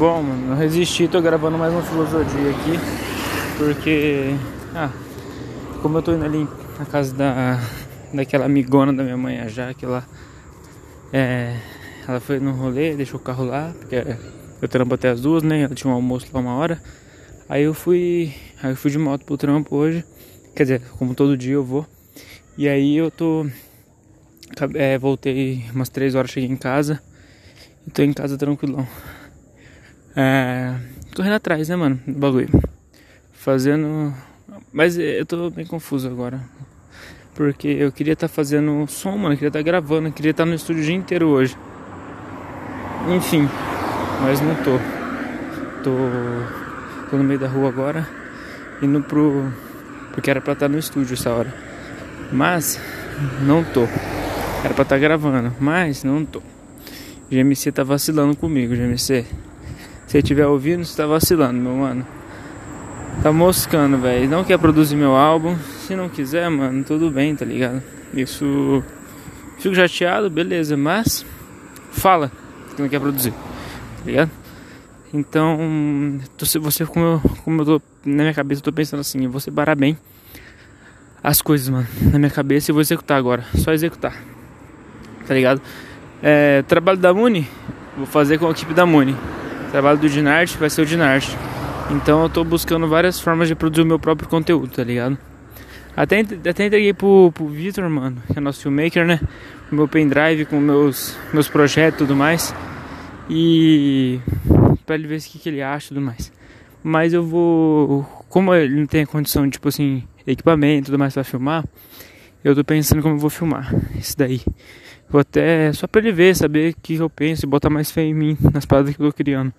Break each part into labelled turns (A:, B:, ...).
A: Bom, mano, não resisti, tô gravando mais uma filosofia aqui, porque, ah, como eu tô indo ali na casa da, daquela amigona da minha mãe, a Jaque lá, é, ela foi no rolê, deixou o carro lá, porque eu trampo até as duas, né, ela tinha um almoço lá uma hora, aí eu fui, aí eu fui de moto pro trampo hoje, quer dizer, como todo dia eu vou, e aí eu tô, é, voltei umas três horas, cheguei em casa, e tô em casa tranquilão. É, correndo atrás, né, mano? Do bagulho. Fazendo. Mas eu tô bem confuso agora. Porque eu queria estar tá fazendo som, mano. Eu queria estar tá gravando. Eu queria estar tá no estúdio o dia inteiro hoje. Enfim. Mas não tô. Tô. Tô no meio da rua agora. Indo pro. Porque era pra estar no estúdio essa hora. Mas. Não tô. Era pra estar gravando. Mas não tô. GMC tá vacilando comigo, GMC. Se estiver ouvindo, você tá vacilando, meu mano. Tá moscando, velho. Não quer produzir meu álbum. Se não quiser, mano, tudo bem, tá ligado? Isso. Fico chateado, beleza, mas. Fala que não quer produzir, tá ligado? Então, você, como eu, como eu tô na minha cabeça, eu tô pensando assim, eu vou separar bem as coisas, mano, na minha cabeça e vou executar agora, só executar, tá ligado? É, trabalho da Muni, vou fazer com a equipe da Muni. Trabalho do Dinarte vai ser o Dinarte. Então eu tô buscando várias formas de produzir o meu próprio conteúdo, tá ligado? Até, até entreguei pro, pro Vitor, mano, que é nosso filmmaker, né? O meu pendrive com meus, meus projetos e tudo mais. E pra ele ver o que, que ele acha e tudo mais. Mas eu vou. Como ele não tem a condição tipo assim, equipamento e tudo mais pra filmar, eu tô pensando como eu vou filmar isso daí. Vou até só pra ele ver, saber o que eu penso e botar mais fé em mim nas paradas que eu tô criando.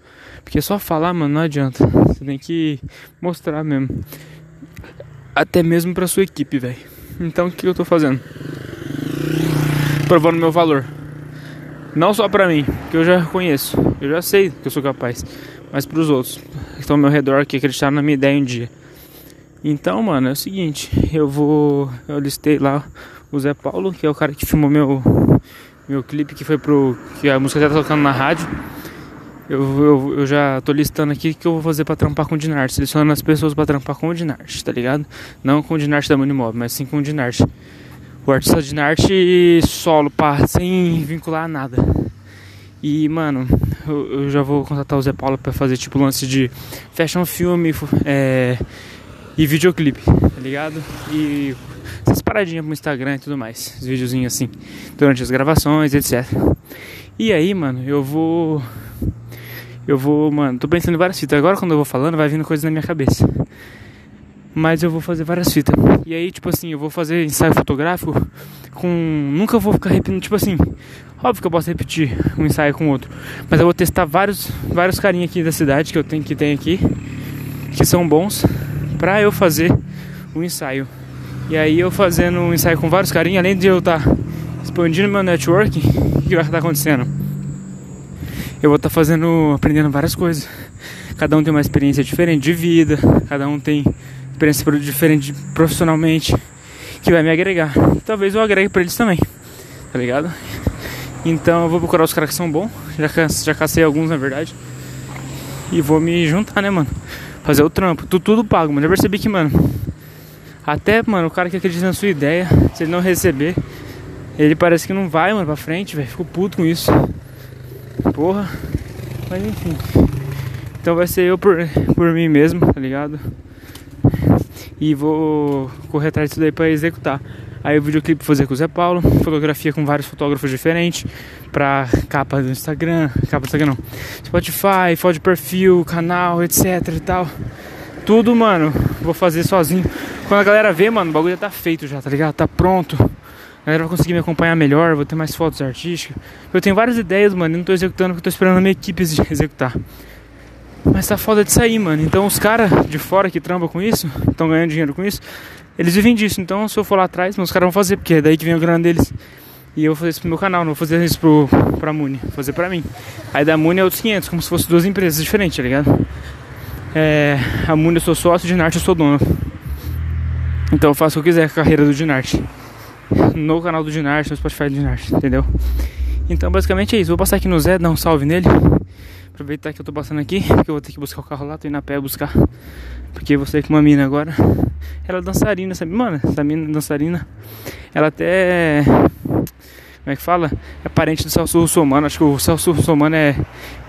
A: Porque só falar, mano, não adianta. Você tem que mostrar mesmo. Até mesmo pra sua equipe, velho. Então o que eu tô fazendo? Provando meu valor. Não só pra mim, que eu já conheço. Eu já sei que eu sou capaz. Mas pros outros que estão ao meu redor, que acreditaram na minha ideia um dia. Então, mano, é o seguinte. Eu vou. Eu listei lá o Zé Paulo, que é o cara que filmou meu meu clipe que foi pro que a música tá tocando na rádio. Eu, eu, eu já tô listando aqui o que eu vou fazer para trampar com o Dinarte, selecionando as pessoas para trampar com o Dinarte, tá ligado? Não com o Dinarte da Monimob, mas sim com o Dinarte. O artista Dinarte solo, pá, sem vincular a nada. E, mano, eu, eu, já vou contratar o Zé Paulo pra fazer tipo lance de fashion filme é, e videoclipe, tá ligado? E essas paradinhas pro Instagram e tudo mais. Os videozinhos assim, durante as gravações, etc. E aí, mano, eu vou. Eu vou, mano, tô pensando em várias fitas. Agora quando eu vou falando, vai vindo coisa na minha cabeça. Mas eu vou fazer várias fitas. E aí, tipo assim, eu vou fazer ensaio fotográfico com. Nunca vou ficar repetindo, tipo assim. Óbvio que eu posso repetir um ensaio com outro. Mas eu vou testar vários, vários carinhos aqui da cidade que eu tenho que tem aqui. Que são bons. Pra eu fazer o ensaio. E aí eu fazendo um ensaio com vários carinhos, além de eu estar tá expandindo meu network, o que vai estar acontecendo? Eu vou estar tá fazendo, aprendendo várias coisas. Cada um tem uma experiência diferente de vida, cada um tem experiência diferente profissionalmente, que vai me agregar. Talvez eu agregue para eles também, tá ligado? Então eu vou procurar os caras que são bons, já, já cacei alguns na verdade. E vou me juntar, né, mano? Fazer o trampo. Tudo, tudo pago, mas já percebi que, mano, até, mano, o cara que acredita na sua ideia, se ele não receber, ele parece que não vai, mano, pra frente, velho. Fico puto com isso. Porra. Mas enfim. Então vai ser eu por, por mim mesmo, tá ligado? E vou correr atrás disso daí pra executar. Aí o videoclipe fazer com o Zé Paulo, fotografia com vários fotógrafos diferentes, pra capa do Instagram, capa do Instagram não, Spotify, foto de perfil, canal, etc e tal. Tudo, mano, vou fazer sozinho. Quando a galera vê, mano, o bagulho já tá feito já, tá ligado? Tá pronto. A galera vai conseguir me acompanhar melhor, vou ter mais fotos artísticas. Eu tenho várias ideias, mano, e não tô executando porque eu tô esperando a minha equipe executar. Mas tá foda de sair, mano. Então os caras de fora que trampam com isso, estão ganhando dinheiro com isso, eles vivem disso. Então se eu for lá atrás, os caras vão fazer, porque é daí que vem o grana deles. E eu vou fazer isso pro meu canal, não vou fazer isso pro, pra Muni, vou fazer pra mim. Aí da Muni é outros 500, como se fossem duas empresas diferentes, tá ligado? É, a Muni eu sou sócio, de Dinarte eu sou dono. Então eu faço o que quiser com a carreira do Dinarte. No canal do Dinarte, no Spotify do Dinarte, entendeu? Então basicamente é isso. Vou passar aqui no Zé, dar um salve nele. Aproveitar que eu tô passando aqui, porque eu vou ter que buscar o carro lá, tô indo a pé buscar. Porque você com uma mina agora. Ela é dançarina, sabe? Mano, essa mina é dançarina. Ela até. Como é que fala? É parente do Celso Russomano. Acho que o Celso Russomano é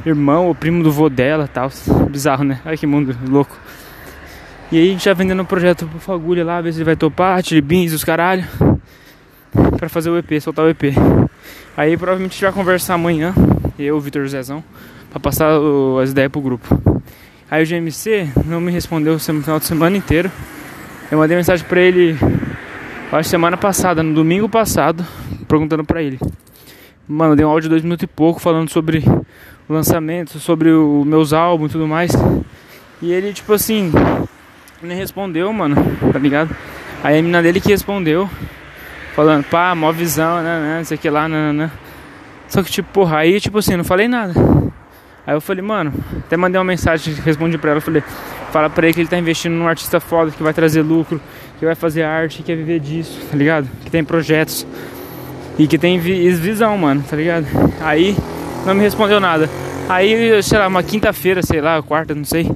A: irmão ou primo do vô dela tal. Bizarro, né? Olha que mundo louco. E aí a gente tá vendendo um projeto pro Fagulha lá, ver se ele vai topar, Tilibins, os caralho. Pra fazer o EP, soltar o EP. Aí provavelmente a gente vai conversar amanhã, eu, Vitor Zezão, pra passar as ideias pro grupo. Aí o GMC não me respondeu no final de semana inteiro. Eu mandei mensagem pra ele, acho semana passada, no domingo passado, perguntando pra ele. Mano, dei um áudio de dois minutos e pouco falando sobre o lançamento, sobre os meus álbuns e tudo mais. E ele, tipo assim, nem respondeu, mano, tá ligado? Aí a menina dele que respondeu, falando, pá, mó visão, né, né, não sei o que lá, né, né. Só que, tipo, porra, aí, tipo assim, não falei nada. Aí eu falei, mano, até mandei uma mensagem, respondi pra ela, falei, fala pra ele que ele tá investindo num artista foda, que vai trazer lucro, que vai fazer arte, que quer viver disso, tá ligado? Que tem projetos e que tem visão, mano, tá ligado? Aí não me respondeu nada. Aí, sei lá, uma quinta-feira, sei lá, quarta, não sei.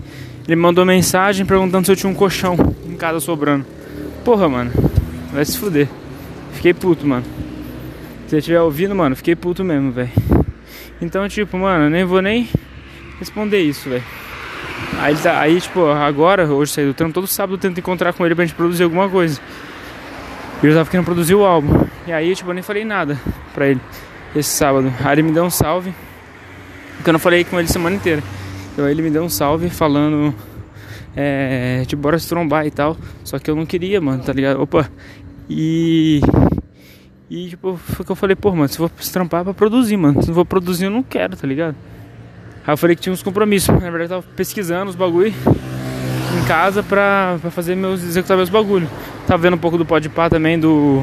A: Ele mandou mensagem perguntando se eu tinha um colchão em casa sobrando. Porra, mano. Vai se fuder. Fiquei puto, mano. Se você estiver ouvindo, mano, fiquei puto mesmo, velho. Então, tipo, mano, nem vou nem responder isso, velho. Aí, tá, aí, tipo, agora, hoje saí do trampo, todo sábado eu tento encontrar com ele pra gente produzir alguma coisa. E eu tava querendo produzir o álbum. E aí, tipo, eu nem falei nada pra ele esse sábado. Aí ele me deu um salve. Porque eu não falei com ele semana inteira. Então ele me deu um salve falando. É, tipo, bora se trombar e tal. Só que eu não queria, mano, tá ligado? Opa! E. E tipo, foi que eu falei, pô, mano, se eu vou se trampar é pra produzir, mano. Se não vou produzir, eu não quero, tá ligado? Aí eu falei que tinha uns compromissos. Na verdade, eu tava pesquisando os bagulho em casa pra, pra fazer meus. executar meus bagulho. Tava vendo um pouco do Podpah também, do.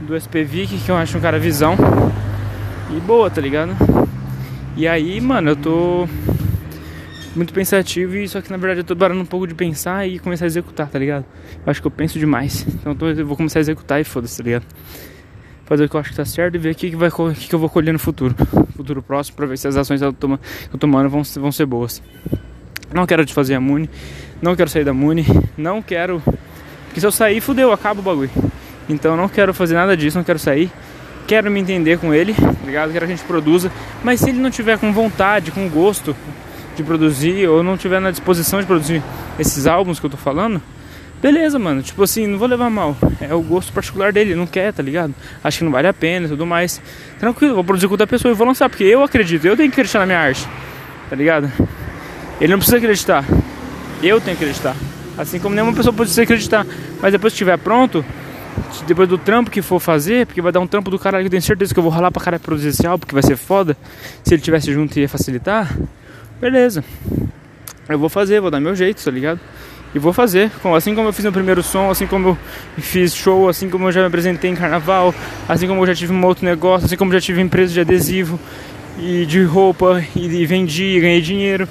A: Do SPVIC, que eu acho um cara visão. E boa, tá ligado? E aí, mano, eu tô muito pensativo e só que na verdade eu tô parando um pouco de pensar e começar a executar, tá ligado? Eu acho que eu penso demais. Então eu, tô, eu vou começar a executar e foda-se, tá ligado? Fazer o que eu acho que tá certo e ver o que, que, vai, que, que eu vou colher no futuro. Futuro próximo, pra ver se as ações que eu tô, tô tomando vão, vão ser boas. Não quero desfazer a Muni, não quero sair da Muni, não quero. Porque se eu sair, fudeu, acaba o bagulho. Então não quero fazer nada disso, não quero sair. Quero me entender com ele, tá ligado? Quero que a gente produza. Mas se ele não tiver com vontade, com gosto, de produzir ou não tiver na disposição de produzir esses álbuns que eu tô falando, beleza, mano. Tipo assim, não vou levar mal. É o gosto particular dele, não quer, tá ligado? Acho que não vale a pena e tudo mais. Tranquilo, vou produzir com outra pessoa e vou lançar, porque eu acredito, eu tenho que acreditar na minha arte, tá ligado? Ele não precisa acreditar, eu tenho que acreditar. Assim como nenhuma pessoa pode acreditar. Mas depois que estiver pronto, depois do trampo que for fazer, porque vai dar um trampo do caralho, eu tenho certeza que eu vou ralar pra cara álbum, porque vai ser foda. Se ele tivesse junto ia facilitar beleza. Eu vou fazer, vou dar meu jeito, tá ligado? E vou fazer, assim como eu fiz meu primeiro som, assim como eu fiz show, assim como eu já me apresentei em carnaval, assim como eu já tive um outro negócio, assim como eu já tive empresa de adesivo e de roupa e vendi, ganhei dinheiro.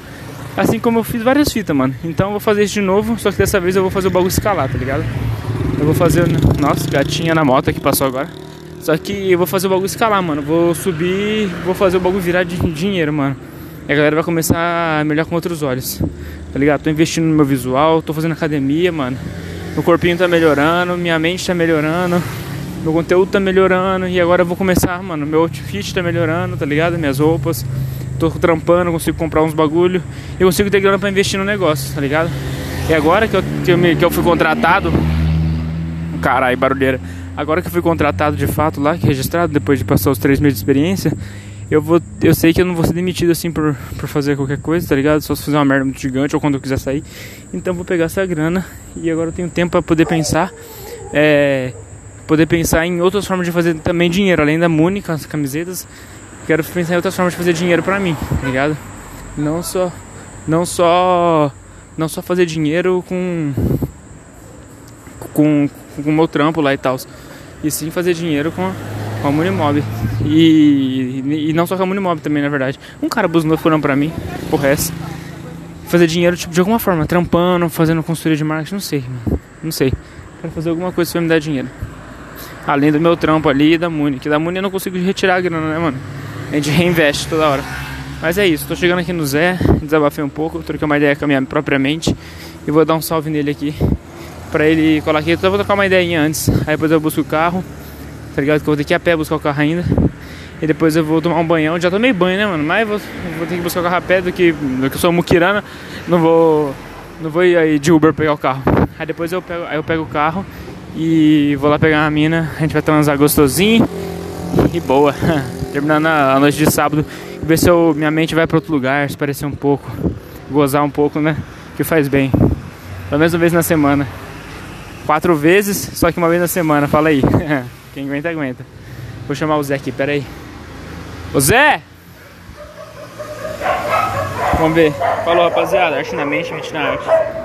A: Assim como eu fiz várias fitas, mano. Então eu vou fazer isso de novo, só que dessa vez eu vou fazer o bagulho escalar, tá ligado? Eu vou fazer. Nossa, gatinha na moto que passou agora. Só que eu vou fazer o bagulho escalar, mano. Vou subir, vou fazer o bagulho virar de dinheiro, mano. E a galera vai começar a me olhar com outros olhos. Tá ligado? Tô investindo no meu visual, tô fazendo academia, mano. Meu corpinho tá melhorando, minha mente tá melhorando, meu conteúdo tá melhorando. E agora eu vou começar, mano. Meu outfit tá melhorando, tá ligado? Minhas roupas. Tô trampando, consigo comprar uns bagulho. E consigo ter grana pra investir no negócio, tá ligado? E agora que eu, que eu, me, que eu fui contratado. Caralho, barulheira. Agora que eu fui contratado de fato lá, registrado, depois de passar os três meses de experiência, eu vou eu sei que eu não vou ser demitido assim por, por fazer qualquer coisa, tá ligado? Só se fazer uma merda muito gigante ou quando eu quiser sair. Então vou pegar essa grana e agora eu tenho tempo para poder pensar é, poder pensar em outras formas de fazer também dinheiro, além da Muni, as camisetas. Quero pensar em outras formas de fazer dinheiro pra mim, tá ligado? Não só não só não só fazer dinheiro com com com o meu trampo lá e tal. E sim fazer dinheiro com com a Munimob. E, e não só com a Munimob também, na verdade. Um cara buzinou falando pra mim, porra é essa. Fazer dinheiro, tipo, de alguma forma, trampando, fazendo consultoria de marketing, não sei. Não sei. Quero fazer alguma coisa que me dar dinheiro. Além do meu trampo ali e da Muni. Que da Muni eu não consigo retirar a grana, né, mano? A gente reinveste toda hora. Mas é isso, tô chegando aqui no Zé, desabafei um pouco, troquei uma ideia com a minha própria mente e vou dar um salve nele aqui pra ele colar aqui. Eu vou trocar uma ideia antes, aí depois eu busco o carro, tá ligado? Que eu vou ter que ir a pé buscar o carro ainda. E depois eu vou tomar um banhão. Já tomei banho, né, mano? Mas vou, vou ter que buscar o carro a pé do que, do que eu sou muquirana. Não vou. Não vou ir aí de Uber pegar o carro. Aí depois eu pego, aí eu pego o carro e vou lá pegar uma mina. A gente vai transar gostosinho e boa. Terminando a noite de sábado ver se eu, minha mente vai para outro lugar, se parecer um pouco, gozar um pouco, né? Que faz bem. Pelo menos uma vez na semana. Quatro vezes, só que uma vez na semana, fala aí. Quem aguenta, aguenta. Vou chamar o Zé aqui, pera aí. Ô Zé! Vamos ver. Falou rapaziada, arte na mente, mente na arte.